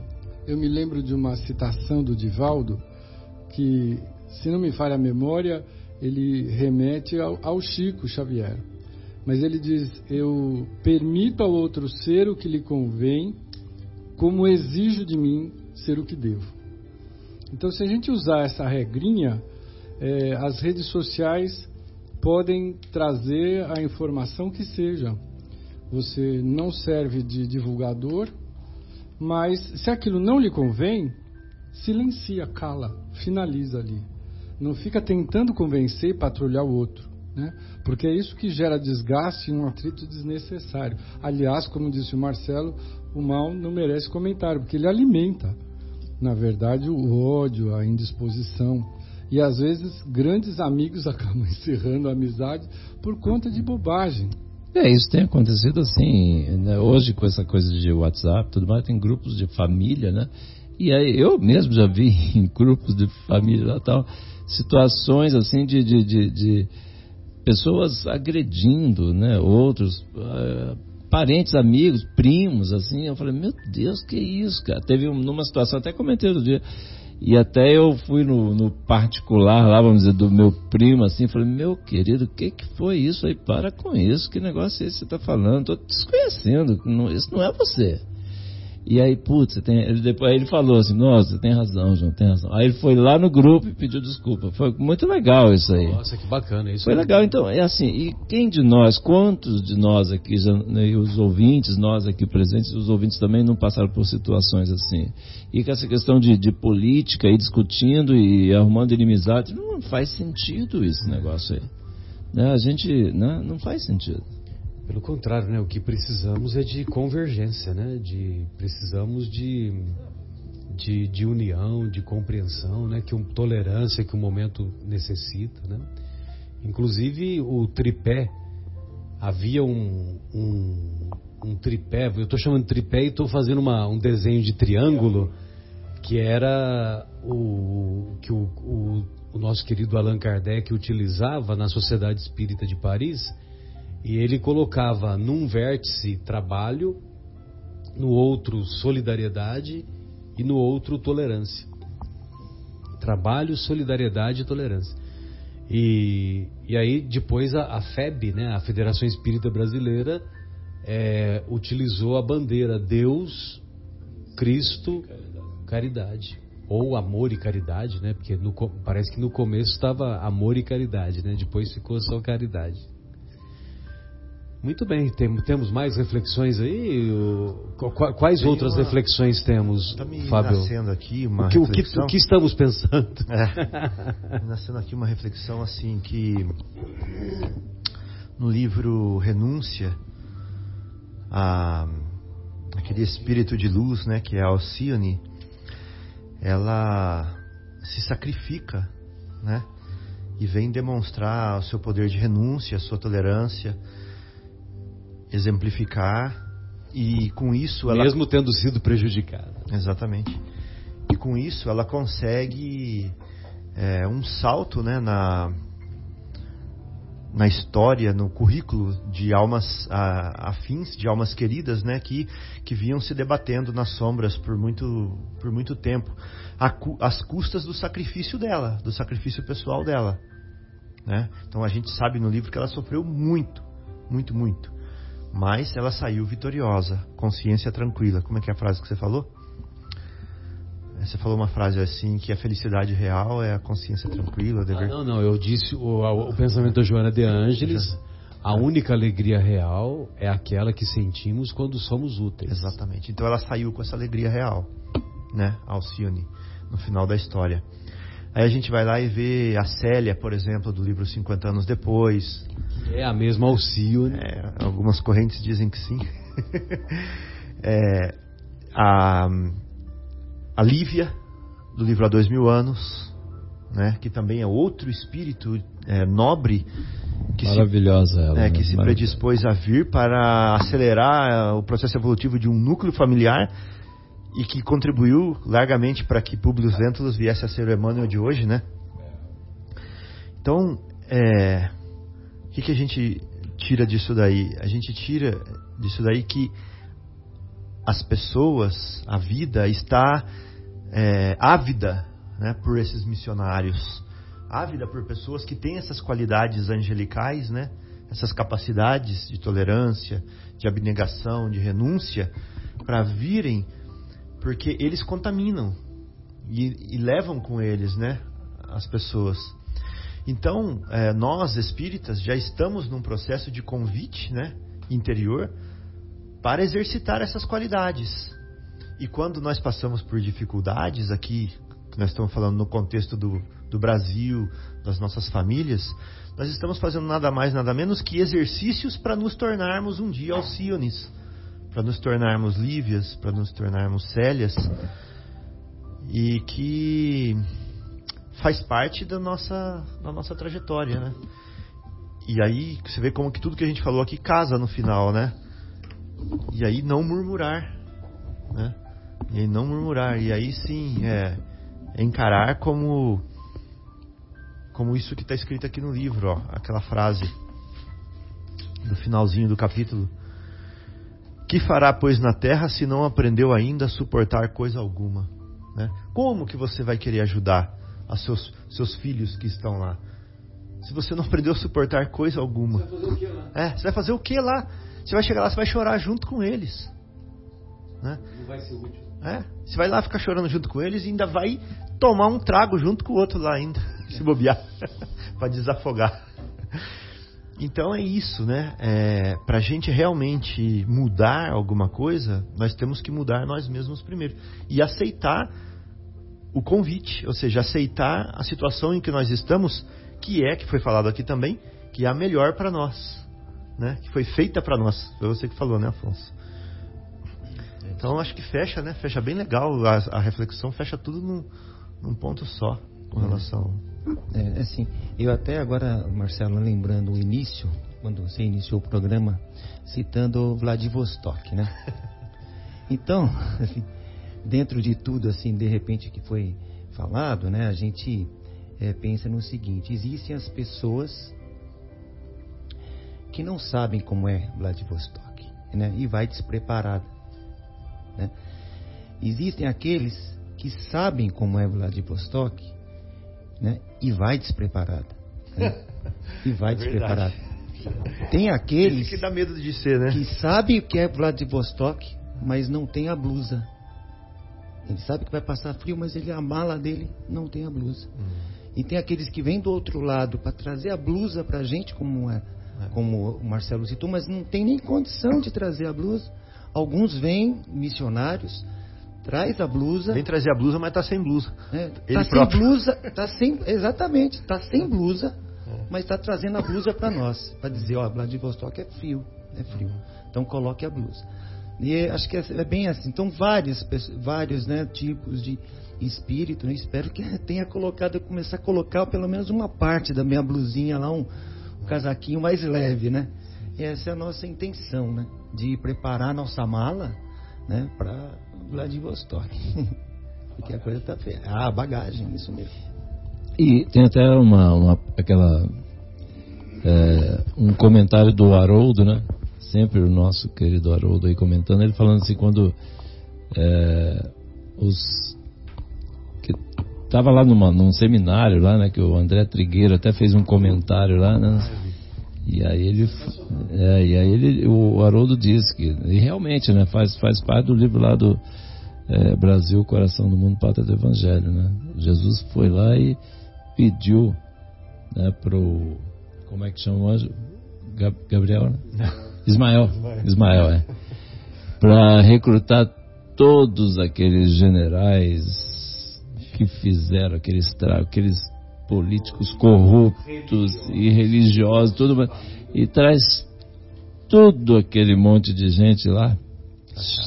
S4: Eu me lembro de uma citação do Divaldo que, se não me falha a memória, ele remete ao, ao Chico Xavier mas ele diz: Eu permito ao outro ser o que lhe convém, como exijo de mim ser o que devo. Então, se a gente usar essa regrinha, é, as redes sociais podem trazer a informação que seja. Você não serve de divulgador, mas se aquilo não lhe convém, silencia, cala, finaliza ali. Não fica tentando convencer e patrulhar o outro. Né? Porque é isso que gera desgaste e um atrito desnecessário. Aliás, como disse o Marcelo, o mal não merece comentário, porque ele alimenta, na verdade, o ódio, a indisposição. E às vezes grandes amigos *laughs* acabam encerrando a amizade por conta de bobagem.
S2: É, isso tem acontecido assim, né? hoje com essa coisa de WhatsApp, tudo mais, tem grupos de família, né? E aí eu mesmo já vi *laughs* em grupos de família tal, situações assim de, de, de, de pessoas agredindo, né, outros uh, parentes, amigos, primos, assim. Eu falei, meu Deus, que isso, cara? Teve numa situação, até comentei outro dia, e até eu fui no, no, particular lá, vamos dizer, do meu primo, assim, falei, meu querido, o que, que foi isso aí? Para com isso, que negócio é esse que você está falando? Estou desconhecendo, isso não é você. E aí, putz, tem, ele, depois, aí ele falou assim, nossa, tem razão, João, tem razão. Aí ele foi lá no grupo e pediu desculpa. Foi muito legal isso aí.
S1: Nossa, que bacana isso.
S2: Foi legal, então, é assim, e quem de nós, quantos de nós aqui, já, né, os ouvintes, nós aqui presentes, os ouvintes também não passaram por situações assim. E com essa questão de, de política e discutindo e arrumando inimizade, não faz sentido esse negócio aí. Né? A gente, né? não faz sentido.
S1: Pelo contrário, né? O que precisamos é de convergência, né? De, precisamos de, de, de união, de compreensão, né? Que um, tolerância que o momento necessita, né? Inclusive o tripé, havia um, um, um tripé, eu estou chamando de tripé e estou fazendo uma, um desenho de triângulo, que era o que o, o, o nosso querido Allan Kardec utilizava na Sociedade Espírita de Paris, e ele colocava num vértice trabalho, no outro solidariedade e no outro tolerância. Trabalho, solidariedade e tolerância. E, e aí depois a, a FEB, né, a Federação Espírita Brasileira, é, utilizou a bandeira Deus, Cristo, caridade. Ou amor e caridade, né? Porque no, parece que no começo estava amor e caridade, né? Depois ficou só caridade. Muito bem, tem, temos mais reflexões aí? Quais Tem outras uma... reflexões temos, tá me Fábio?
S3: nascendo aqui uma
S1: o que, reflexão. O que, o que estamos pensando?
S3: É, *laughs* nascendo aqui uma reflexão assim que no livro Renúncia, a, aquele espírito de luz, né, que é a Alcione, ela se sacrifica, né? E vem demonstrar o seu poder de renúncia, a sua tolerância, exemplificar e com isso ela
S1: Mesmo tendo sido prejudicada.
S3: exatamente e com isso ela consegue é, um salto, né, na na história, no currículo de almas a, afins, de almas queridas, né, que, que vinham se debatendo nas sombras por muito, por muito tempo, a, às custas do sacrifício dela, do sacrifício pessoal dela. Né? Então a gente sabe no livro que ela sofreu muito, muito, muito. Mas ela saiu vitoriosa, consciência tranquila. Como é que é a frase que você falou? Você falou uma frase assim que a felicidade real é a consciência tranquila, o
S1: Ah,
S3: dever.
S1: não, não, eu disse o, o pensamento da Joana de Ângeles. A única alegria real é aquela que sentimos quando somos úteis.
S3: Exatamente. Então ela saiu com essa alegria real, né? Alcione, no final da história. Aí a gente vai lá e vê a Célia, por exemplo, do livro 50 anos depois.
S1: É a mesma Alcione.
S3: É, algumas correntes dizem que sim. *laughs* É, a, a Lívia, do livro Há Dois Mil Anos, né? Que também é outro espírito é, nobre que se
S2: Maravilhosa ela.
S3: é,
S2: né?
S3: que se
S2: Maravilhosa.
S3: predispôs a vir para acelerar o processo evolutivo de um núcleo familiar e que contribuiu largamente para que Publius Lentulus viesse a ser o Emmanuel de hoje, né? Então, é, o que, que a gente tira disso daí? A gente tira disso daí que as pessoas, a vida está é, ávida né, por esses missionários, ávida por pessoas que têm essas qualidades angelicais, né, essas capacidades de tolerância, de abnegação, de renúncia, para virem, porque eles contaminam e, e levam com eles né, as pessoas. Então, é, nós espíritas já estamos num processo de convite né, interior para exercitar essas qualidades. E quando nós passamos por dificuldades aqui, nós estamos falando no contexto do, do Brasil, das nossas famílias, nós estamos fazendo nada mais, nada menos que exercícios para nos tornarmos um dia Alcíones, para nos tornarmos Lívias, para nos tornarmos Célias, e que faz parte da nossa, da nossa trajetória, né? E aí você vê como que tudo que a gente falou aqui casa no final, né? E aí não murmurar, né? E aí não murmurar. E aí sim, é, é encarar como como isso que está escrito aqui no livro, ó, aquela frase do finalzinho do capítulo. Que fará, pois, na terra se não aprendeu ainda a suportar coisa alguma? Né? Como que você vai querer ajudar a seus, seus filhos que estão lá? Se você não aprendeu a suportar coisa alguma. É, você vai fazer o que lá? Você vai chegar lá, você vai chorar junto com eles. Né?
S1: Não vai ser útil.
S3: É, você vai lá ficar chorando junto com eles e ainda vai tomar um trago junto com o outro lá ainda, *laughs* se bobear, *laughs* para desafogar. Então é isso, né? É, para a gente realmente mudar alguma coisa, nós temos que mudar nós mesmos primeiro e aceitar o convite, ou seja, aceitar a situação em que nós estamos, que é que foi falado aqui também, que é a melhor para nós, né? Que foi feita para nós. Foi você que falou, né, Afonso? Então acho que fecha, né? Fecha bem legal a, a reflexão, fecha tudo num, num ponto só com relação.
S5: É, assim, eu até agora, Marcelo, lembrando o início, quando você iniciou o programa, citando Vladivostok, né? *laughs* Então, *laughs* assim, dentro de tudo, assim, de repente que foi falado, né? A gente é, pensa no seguinte: existem as pessoas que não sabem como é Vladivostok, né? E vai despreparado, né? Existem aqueles que sabem como é Vladivostok, né? E vai despreparado, né? *laughs* E vai
S3: É verdade.
S5: despreparado. Tem aqueles
S3: Isso que dá medo de ser, né?
S5: que sabe o que é Vladivostok, mas não tem a blusa. Ele sabe que vai passar frio, mas ele a mala dele não tem a blusa. E tem aqueles que vêm do outro lado para trazer a blusa para a gente, como, é, como o Marcelo citou, mas não tem nem condição de trazer a blusa. Alguns vêm, missionários, traz a blusa.
S3: Vem trazer a blusa, mas tá sem blusa. ele
S5: tá sem
S3: próprio.
S5: blusa, tá sem, exatamente, tá sem blusa,
S3: É.
S5: mas está trazendo a blusa para nós, para dizer, ó, Vladivostok é frio, é frio. Então coloque a blusa. E acho que é, é bem assim. Então, vários, vários né, tipos de espírito. Né? Espero que *laughs* tenha colocado, começar a colocar pelo menos uma parte da minha blusinha lá, um, um casaquinho mais leve, né? E essa é a nossa intenção, né? De preparar a nossa mala, né? Para Vladivostok. *laughs* Porque a coisa tá feia. Ah, bagagem, isso mesmo.
S2: E tem até uma, uma aquela é, um comentário do Haroldo, né? Sempre o nosso querido Haroldo aí comentando, ele falando assim quando é, os que tava lá numa, num seminário lá, né? Que o André Trigueiro até fez um comentário lá, né? E aí ele, é, e aí ele, o Haroldo diz que e realmente, né? Faz faz parte do livro lá do é, Brasil, coração do mundo, pátria do Evangelho, né? Jesus foi lá e pediu, né? Pro como é que chama o anjo? Gabriel? Né? *laughs* Ismael. Ismael, é. Para recrutar todos aqueles generais que fizeram aquele estrago, aqueles políticos corruptos e religiosos, tudo, e traz todo aquele monte de gente lá.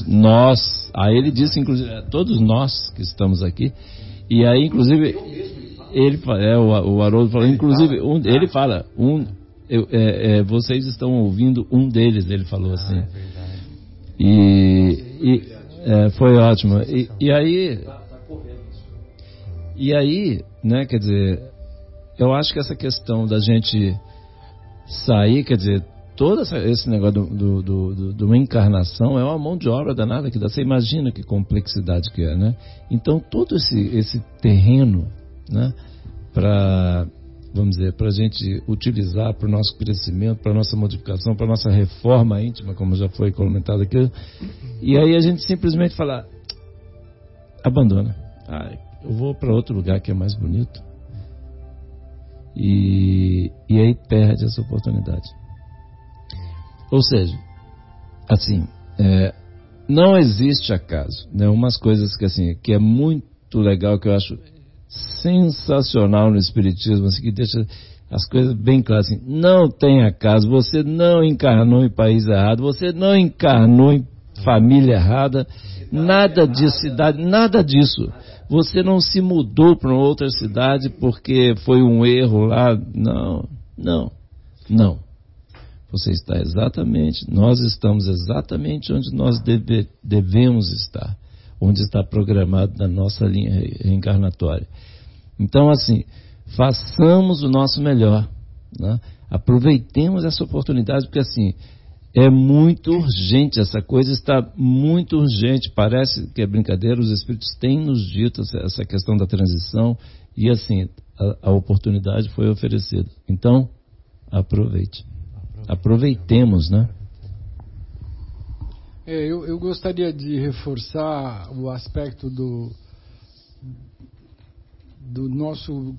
S2: Nós, aí ele disse, inclusive, é, todos nós que estamos aqui, e aí, inclusive, ele é, o, o Haroldo falou, inclusive, um, ele fala, um, eu, é, é, vocês estão ouvindo um deles, ele falou assim. Ah, é e, e é, foi ótimo. E, e, aí, e aí, né, quer dizer, eu acho que essa questão da gente sair, quer dizer, todo esse negócio do, do, do, uma encarnação é uma mão de obra danada que dá. Você imagina que complexidade que é, né? Então todo esse, esse terreno né? Para, vamos dizer, para a gente utilizar para o nosso crescimento, para a nossa modificação, para a nossa reforma íntima, como já foi comentado aqui. E aí a gente simplesmente fala, abandona. Ah, eu vou para outro lugar que é mais bonito. E, e aí perde essa oportunidade. Ou seja, assim, é, não existe acaso. Né? Umas coisas que assim, que é muito legal que eu acho sensacional no Espiritismo, assim, que deixa as coisas bem claras. Assim, não tem acaso, você não encarnou em país errado, você não encarnou em família errada, nada de cidade, nada disso. Você não se mudou para outra cidade porque foi um erro lá. Não, não, não. Você está exatamente, nós estamos exatamente onde nós deve, devemos estar onde está programado na nossa linha reencarnatória. Então, assim, façamos o nosso melhor. Né? Aproveitemos essa oportunidade, porque assim, é muito urgente, essa coisa está muito urgente. Parece que é brincadeira, os Espíritos têm nos dito essa questão da transição, e assim, a, a oportunidade foi oferecida. Então, aproveite. Aproveitemos, né?
S4: É, eu, eu, gostaria de reforçar o aspecto do, do nosso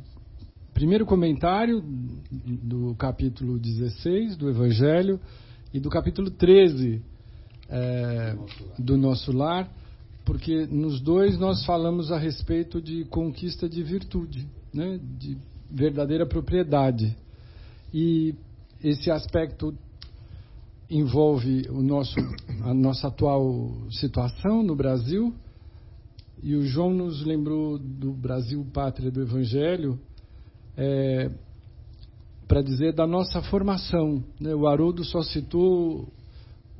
S4: primeiro comentário do capítulo 16 do Evangelho e do capítulo 13 é, do nosso lar, porque nos dois nós falamos a respeito de conquista de virtude, né, de verdadeira propriedade. E esse aspecto envolve o nosso, a nossa atual situação no Brasil. E o João nos lembrou do Brasil, pátria do Evangelho, é, para dizer da nossa formação. Né? O Haroldo só citou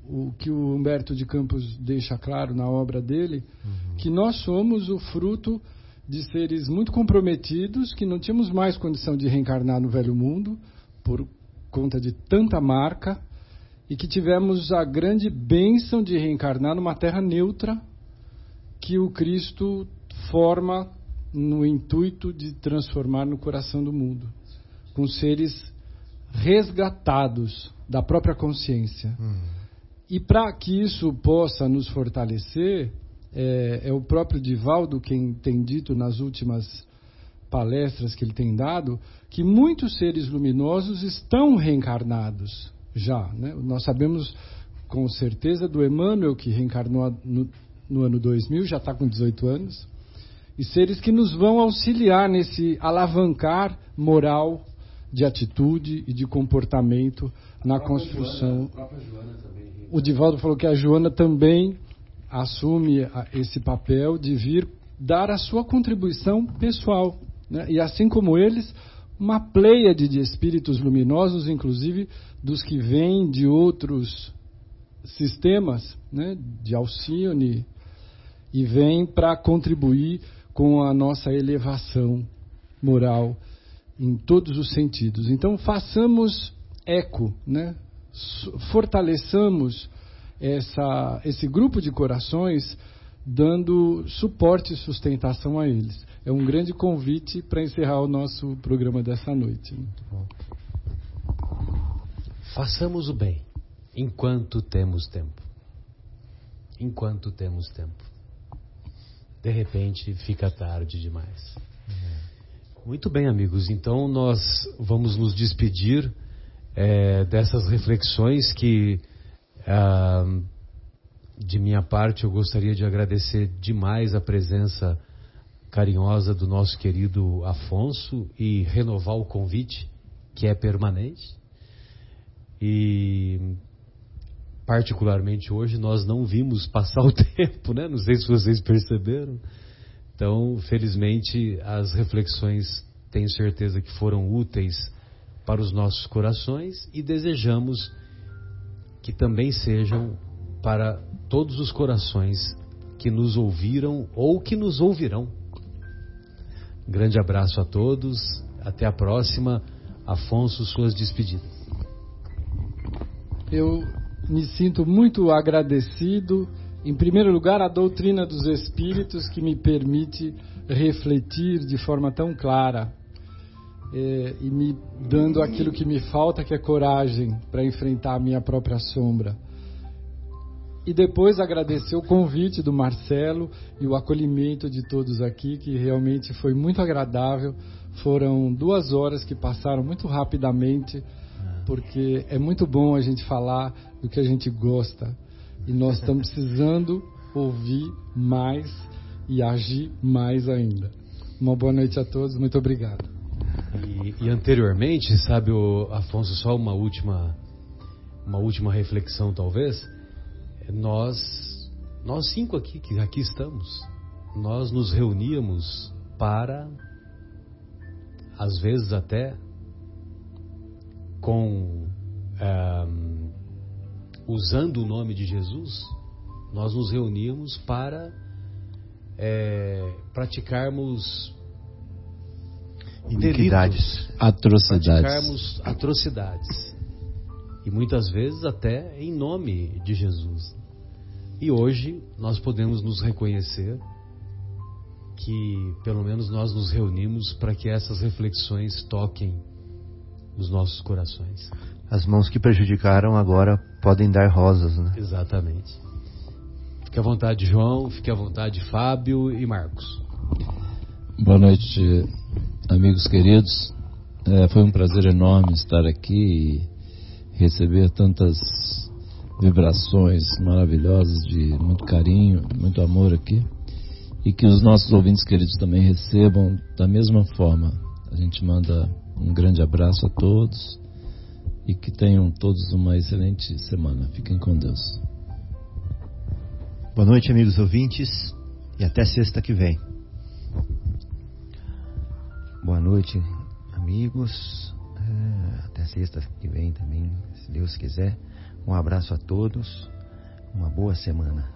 S4: o que o Humberto de Campos deixa claro na obra dele, uhum. que nós somos o fruto de seres muito comprometidos, que não tínhamos mais condição de reencarnar no velho mundo, por conta de tanta marca, e que tivemos a grande bênção de reencarnar numa terra neutra que o Cristo forma no intuito de transformar no coração do mundo, com seres resgatados da própria consciência. Uhum. E para que isso possa nos fortalecer, é, é, o próprio Divaldo quem tem dito nas últimas palestras que ele tem dado que muitos seres luminosos estão reencarnados já. Né? Nós sabemos com certeza do Emmanuel, que reencarnou no, no ano 2000, já está com 18 anos, e seres que nos vão auxiliar nesse alavancar moral, de atitude e de comportamento na construção. O Divaldo falou que a Joana também assume esse papel de vir dar a sua contribuição pessoal. Né? E assim como eles, uma pleiade de espíritos luminosos, inclusive dos que vêm de outros sistemas, né? de Alcione, e vêm para contribuir com a nossa elevação moral em todos os sentidos. Então façamos eco, né? fortaleçamos essa, esse grupo de corações dando suporte e sustentação a eles. É um grande convite para encerrar o nosso programa dessa noite.
S1: Façamos o bem enquanto temos tempo. Enquanto temos tempo. De repente fica tarde demais. Muito bem, amigos. Então nós vamos nos despedir é, dessas reflexões que ah, de minha parte, eu gostaria de agradecer demais a presença carinhosa do nosso querido Afonso e renovar o convite, que é permanente. E, particularmente hoje, nós não vimos passar o *laughs* tempo, né? Não sei se vocês perceberam. Então, felizmente, as reflexões tenho certeza que foram úteis para os nossos corações e desejamos que também sejam para todos os corações que nos ouviram ou que nos ouvirão. Grande abraço a todos, até a próxima. Afonso, suas despedidas.
S4: Eu me sinto muito agradecido, em primeiro lugar, à doutrina dos Espíritos que me permite refletir de forma tão clara é, e me dando aquilo que me falta, que é coragem para enfrentar a minha própria sombra. E depois agradecer o convite do Marcelo e o acolhimento de todos aqui, que realmente foi muito agradável. Foram duas horas que passaram muito rapidamente, porque é muito bom a gente falar do que a gente gosta. E nós estamos precisando ouvir mais e agir mais ainda. Uma boa noite a todos, muito obrigado.
S1: E, e anteriormente, sabe, o Afonso, só uma última, uma última reflexão talvez nós, nós cinco aqui, que aqui estamos, nós nos reuníamos para, às vezes até, com é, usando o nome de Jesus, nós nos reuníamos para é, praticarmos
S3: iniquidades,
S2: atrocidades.
S1: Praticarmos atrocidades e muitas vezes até em nome de Jesus. E hoje nós podemos nos reconhecer que pelo menos nós nos reunimos para que essas reflexões toquem os nossos corações.
S3: As mãos que prejudicaram agora podem dar rosas, né?
S1: Exatamente. Fique à vontade, João, fique à vontade, Fábio e Marcos.
S2: Boa noite, amigos queridos. É, foi um prazer enorme estar aqui receber tantas vibrações maravilhosas de muito carinho, muito amor aqui. E que os nossos ouvintes queridos também recebam da mesma forma. A gente manda um grande abraço a todos e que tenham todos uma excelente semana. Fiquem com Deus.
S3: Boa noite, amigos ouvintes, e até sexta que vem.
S5: Boa noite, amigos. É, até sexta que vem também, se Deus quiser. Um abraço a todos, uma boa semana.